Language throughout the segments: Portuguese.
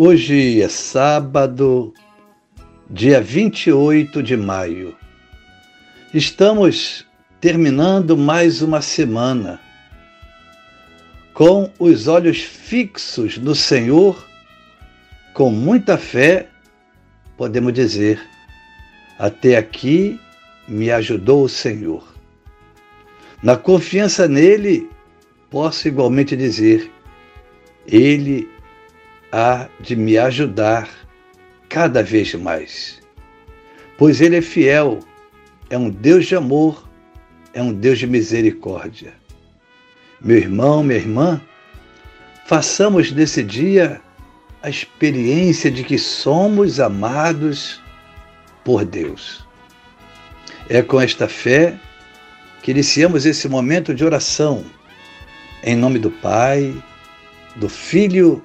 Hoje é sábado, dia 28 de maio. Estamos terminando mais uma semana com os olhos fixos no Senhor, com muita fé, podemos dizer: até aqui me ajudou o Senhor. Na confiança nele, posso igualmente dizer: Ele há de me ajudar cada vez mais. Pois Ele é fiel, é um Deus de amor, é um Deus de misericórdia. Meu irmão, minha irmã, façamos desse dia a experiência de que somos amados por Deus. É com esta fé que iniciamos esse momento de oração, em nome do Pai, do Filho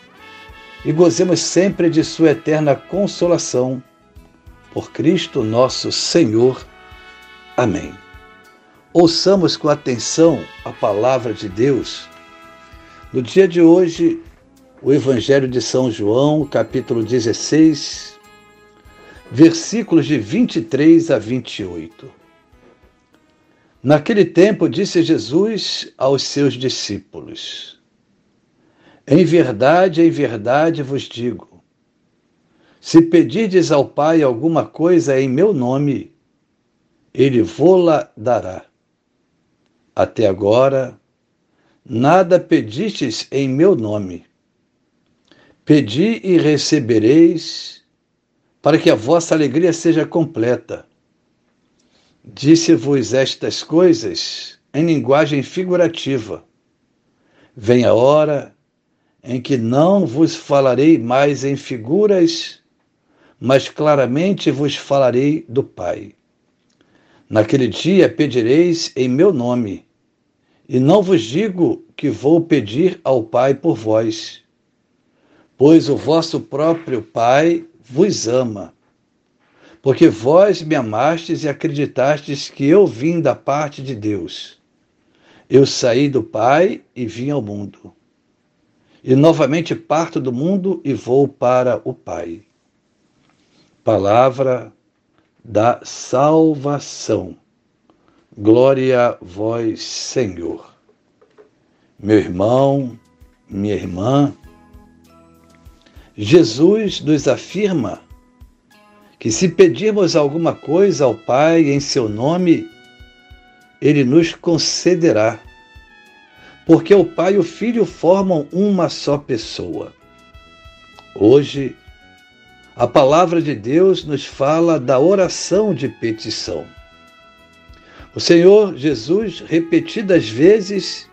e gozemos sempre de Sua eterna consolação. Por Cristo nosso Senhor. Amém. Ouçamos com atenção a palavra de Deus. No dia de hoje, o Evangelho de São João, capítulo 16, versículos de 23 a 28. Naquele tempo, disse Jesus aos seus discípulos: em verdade, em verdade vos digo: se pedirdes ao Pai alguma coisa em meu nome, ele vô-la dará. Até agora, nada pedistes em meu nome. Pedi e recebereis, para que a vossa alegria seja completa. Disse-vos estas coisas em linguagem figurativa. Vem a hora em que não vos falarei mais em figuras, mas claramente vos falarei do Pai. Naquele dia pedireis em meu nome, e não vos digo que vou pedir ao Pai por vós, pois o vosso próprio Pai vos ama, porque vós me amastes e acreditastes que eu vim da parte de Deus. Eu saí do Pai e vim ao mundo e novamente parto do mundo e vou para o Pai. Palavra da salvação. Glória a vós, Senhor. Meu irmão, minha irmã, Jesus nos afirma que se pedirmos alguma coisa ao Pai em seu nome, ele nos concederá porque o Pai e o Filho formam uma só pessoa. Hoje, a palavra de Deus nos fala da oração de petição. O Senhor Jesus, repetidas vezes,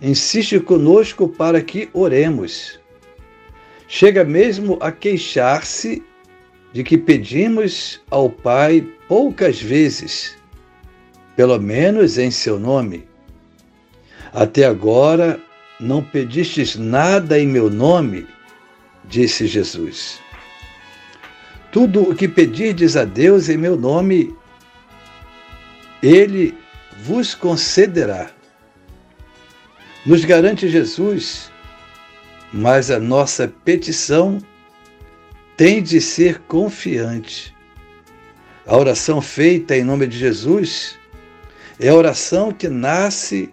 insiste conosco para que oremos. Chega mesmo a queixar-se de que pedimos ao Pai poucas vezes, pelo menos em seu nome. Até agora não pedistes nada em meu nome, disse Jesus. Tudo o que pedirdes a Deus em meu nome, Ele vos concederá. Nos garante Jesus, mas a nossa petição tem de ser confiante. A oração feita em nome de Jesus é a oração que nasce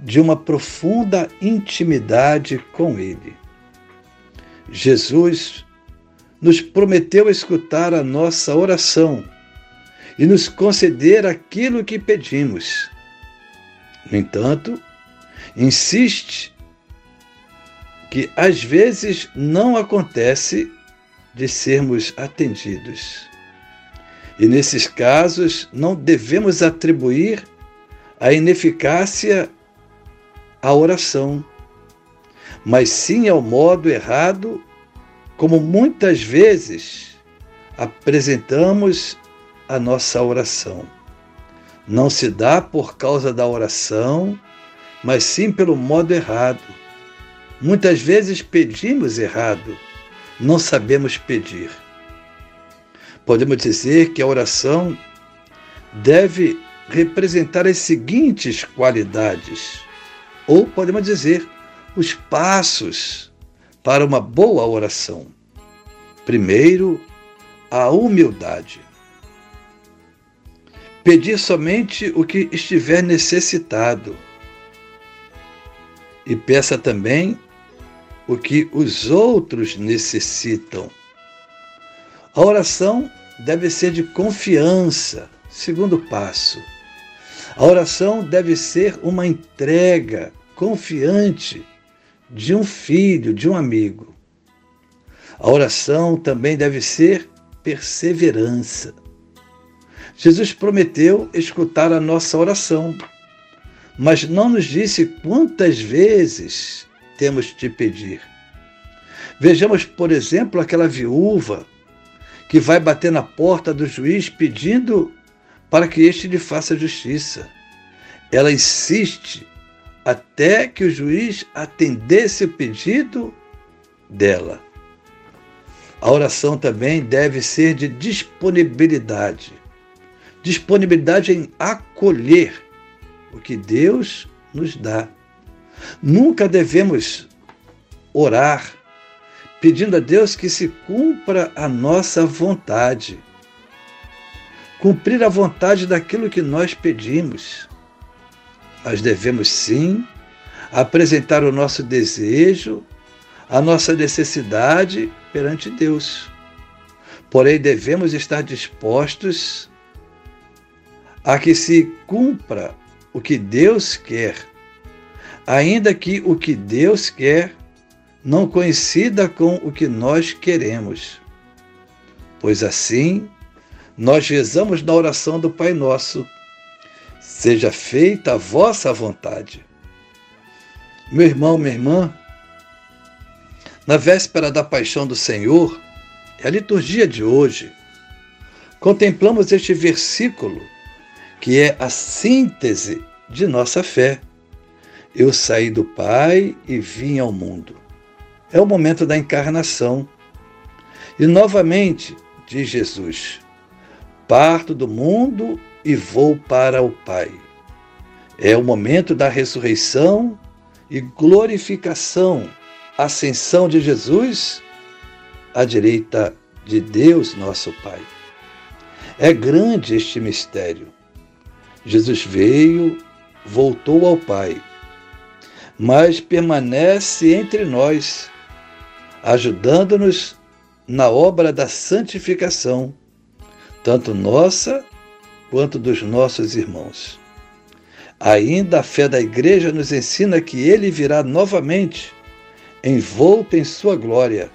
de uma profunda intimidade com Ele. Jesus nos prometeu escutar a nossa oração e nos conceder aquilo que pedimos. No entanto, insiste que às vezes não acontece de sermos atendidos. E nesses casos não devemos atribuir a ineficácia à oração, mas sim ao modo errado como muitas vezes apresentamos a nossa oração. Não se dá por causa da oração, mas sim pelo modo errado. Muitas vezes pedimos errado, não sabemos pedir. Podemos dizer que a oração deve representar as seguintes qualidades, ou podemos dizer, os passos para uma boa oração. Primeiro, a humildade. Pedir somente o que estiver necessitado. E peça também o que os outros necessitam. A oração deve ser de confiança. Segundo passo. A oração deve ser uma entrega confiante de um filho, de um amigo. A oração também deve ser perseverança. Jesus prometeu escutar a nossa oração, mas não nos disse quantas vezes temos de pedir. Vejamos, por exemplo, aquela viúva que vai bater na porta do juiz pedindo para que este lhe faça justiça. Ela insiste até que o juiz atendesse o pedido dela. A oração também deve ser de disponibilidade disponibilidade em acolher o que Deus nos dá. Nunca devemos orar pedindo a Deus que se cumpra a nossa vontade. Cumprir a vontade daquilo que nós pedimos mas devemos sim apresentar o nosso desejo, a nossa necessidade perante Deus. Porém, devemos estar dispostos a que se cumpra o que Deus quer, ainda que o que Deus quer não coincida com o que nós queremos. Pois assim, nós rezamos na oração do Pai Nosso Seja feita a vossa vontade. Meu irmão, minha irmã, na véspera da paixão do Senhor, é a liturgia de hoje, contemplamos este versículo que é a síntese de nossa fé. Eu saí do Pai e vim ao mundo. É o momento da encarnação. E novamente, diz Jesus: parto do mundo e vou para o Pai. É o momento da ressurreição e glorificação, ascensão de Jesus à direita de Deus, nosso Pai. É grande este mistério. Jesus veio, voltou ao Pai, mas permanece entre nós, ajudando-nos na obra da santificação, tanto nossa quanto dos nossos irmãos. Ainda a fé da Igreja nos ensina que ele virá novamente, envolto em sua glória,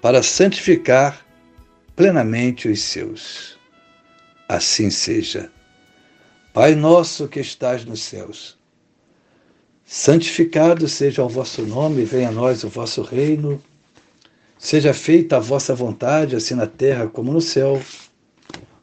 para santificar plenamente os seus. Assim seja. Pai nosso que estás nos céus, santificado seja o vosso nome, venha a nós o vosso reino, seja feita a vossa vontade, assim na terra como no céu.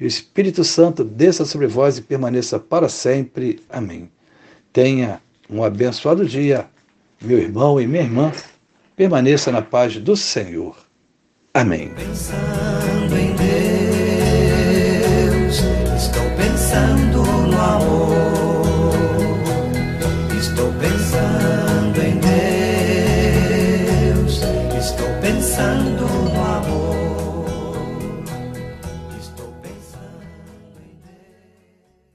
e o Espírito Santo, desça sobre vós e permaneça para sempre. Amém. Tenha um abençoado dia, meu irmão e minha irmã. Permaneça na paz do Senhor. Amém. Pensando em Deus, estou pensando.